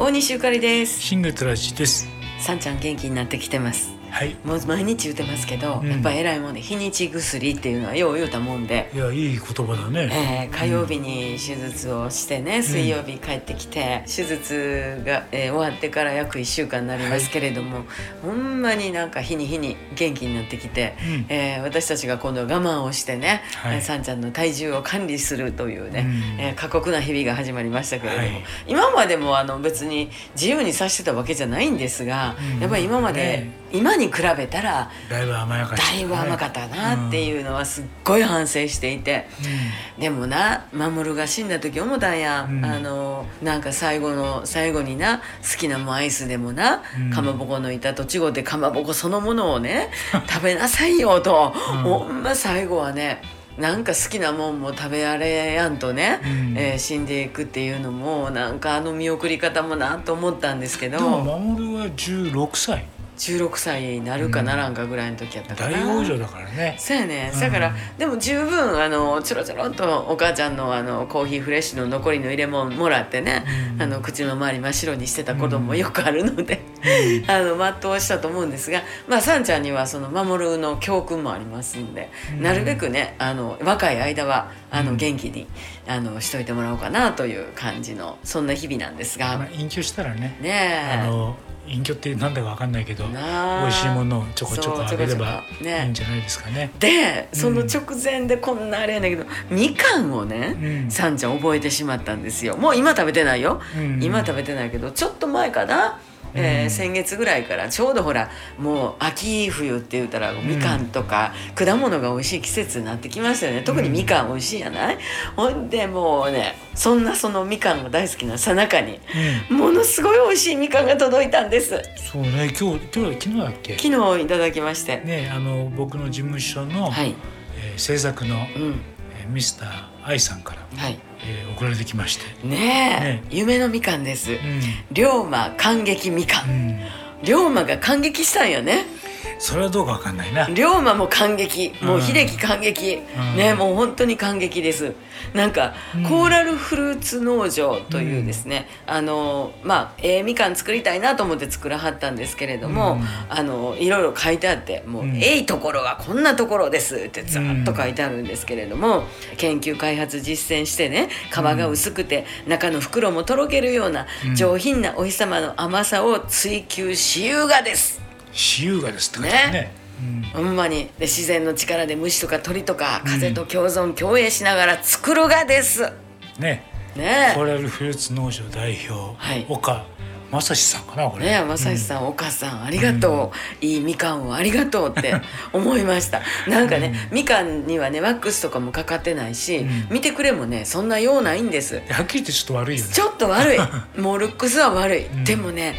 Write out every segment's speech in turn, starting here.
大西ゆかりです。新月ラジです。さんちゃん元気になってきてますはい。もう毎日言ってますけど、うん。やっぱ偉いもんで日にち薬っていうのはよう言うたもんで、いやいい言葉だね、えー火曜日に手術をしてね、水曜日帰ってきて手術が、えー終わってから約1週間になりますけれども、ほんまになんか日に日に元気になってきて、うん。えー私たちが今度は我慢をしてね、はい。えーさんちゃんの体重を管理するというね、うん。えー過酷な日々が始まりましたけれども、はい。今までもあの別に自由にさしてたわけじゃないんですが、うん。やっぱり今まで、ね今に比べたらだいぶ甘やかしだいぶ甘かったなっていうのはすっごい反省していて。でもな守が死んだ時思ったんや、うん。あのなんか最後の最後にな好きなもんアイスでもな、うん。かまぼこの板と違ってかまぼこそのものをね 食べなさいよと、うん。ほんま最後はねなんか好きなもんも食べられやんとね、うん。えー死んでいくっていうのもなんかあの見送り方もなと思ったんですけうん、でもど守は16歳16歳になるかならんかぐらいの時やったかな。大王女だからね。そうやね、うんだからでも十分あのちょろちょろっとお母ちゃんのあのコーヒーフレッシュの残りの入れ物もらってね、うん。あの口の周り真っ白にしてた子供もよくあるので、うん。あの全うしたと思うんですがまあさんちゃんにはその守の教訓もありますんで、うん。なるべくねあの若い間はあのうん。元気に、あのしといてもらおうかなという感じのそんな日々なんですが、まあ、隠居したらねねえ。あの隠居ってなんだかわかんないけど美味しいものをちょこちょこあげればいいんじゃないですかね。でその直前でこんなあれやねんけど、みかんをね、うん。さんちゃん覚えてしまったんですよ。もう今食べてないよ、うん。今食べてないけどちょっと前かな、えーうん先月ぐらいから。ちょうどほらもう秋冬って言ったらみかんとか果物が美味しい季節になってきましたよね。特にみかん美味しいやない、ほんでもうねそんなそのみかんが大好きなさなかにうん。ものすごい美味しいみかんが届いたんです。そうね。今日今日昨日だっけ？昨日いただきまして、ねあの僕の事務所の、はい。えー制作の、うん。えーミスター愛さんから、はい。えー送られてきまして。ねえ。ね。夢のみかんです、うん。龍馬感激みかん。うん。龍馬が感激したんよねそれはどうかわかんないな。龍馬も感激。もううん秀樹感激、うん。ねもう本当に感激です。なんか、うん。コーラルフルーツ農場というですね、あのまあええみかん作りたいなと思って作らはったんですけれども、うん。あのいろいろ書いてあってもう、うん。ええところはこんなところですってざっと書いてあるんですけれども、研究開発実践してね皮が薄くて、中の袋もとろけるようなうん。上品なお日様の甘さを追求しゆうがです。私有がですって書いてあるね。ほんまに。で自然の力で虫とか鳥とか風と共存共栄しながら作るがです、うんね。ねコーラルフルーツ農場代表、はい。岡正史さんかなこれ。えねえ正志さん、お母さんありがとう、いいみかんをありがとうって 思いました。なんかね、みかんにはねワックスとかもかかってないし、うん。見てくれもねそんな用ないんです。はっきり言ってちょっと悪いよね。ちょっと悪い。もうルックスは悪い、ん。でもね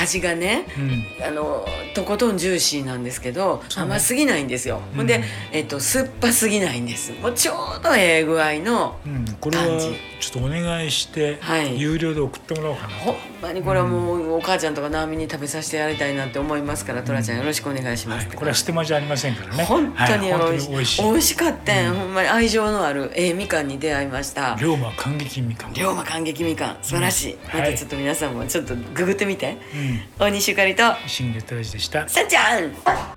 味がね、うん。あのとことんジューシーなんですけど、ね。甘すぎないんですよ、ほん。うんで、えっと、酸っぱすぎないんです。もうちょうどええ具合のうん、これは感じ。ちょっとお願いして、はい。有料で送ってもらおうかな。ほんまにこれはもうお母ちゃんとか直美に食べさせてやりたいなって思いますからトラちゃんよろしくお願いしますはい。これは捨て間じゃありませんからね。本当にはい。美味しい,、しい。美味しかったん、ほんまに愛情のあるええみかんに出会いました。龍馬感激みかん。龍馬感激みかん。素晴らしい。またちょっと皆さんもちょっとググってみて、うん大西ゆかりと新月大事でした。さんちゃん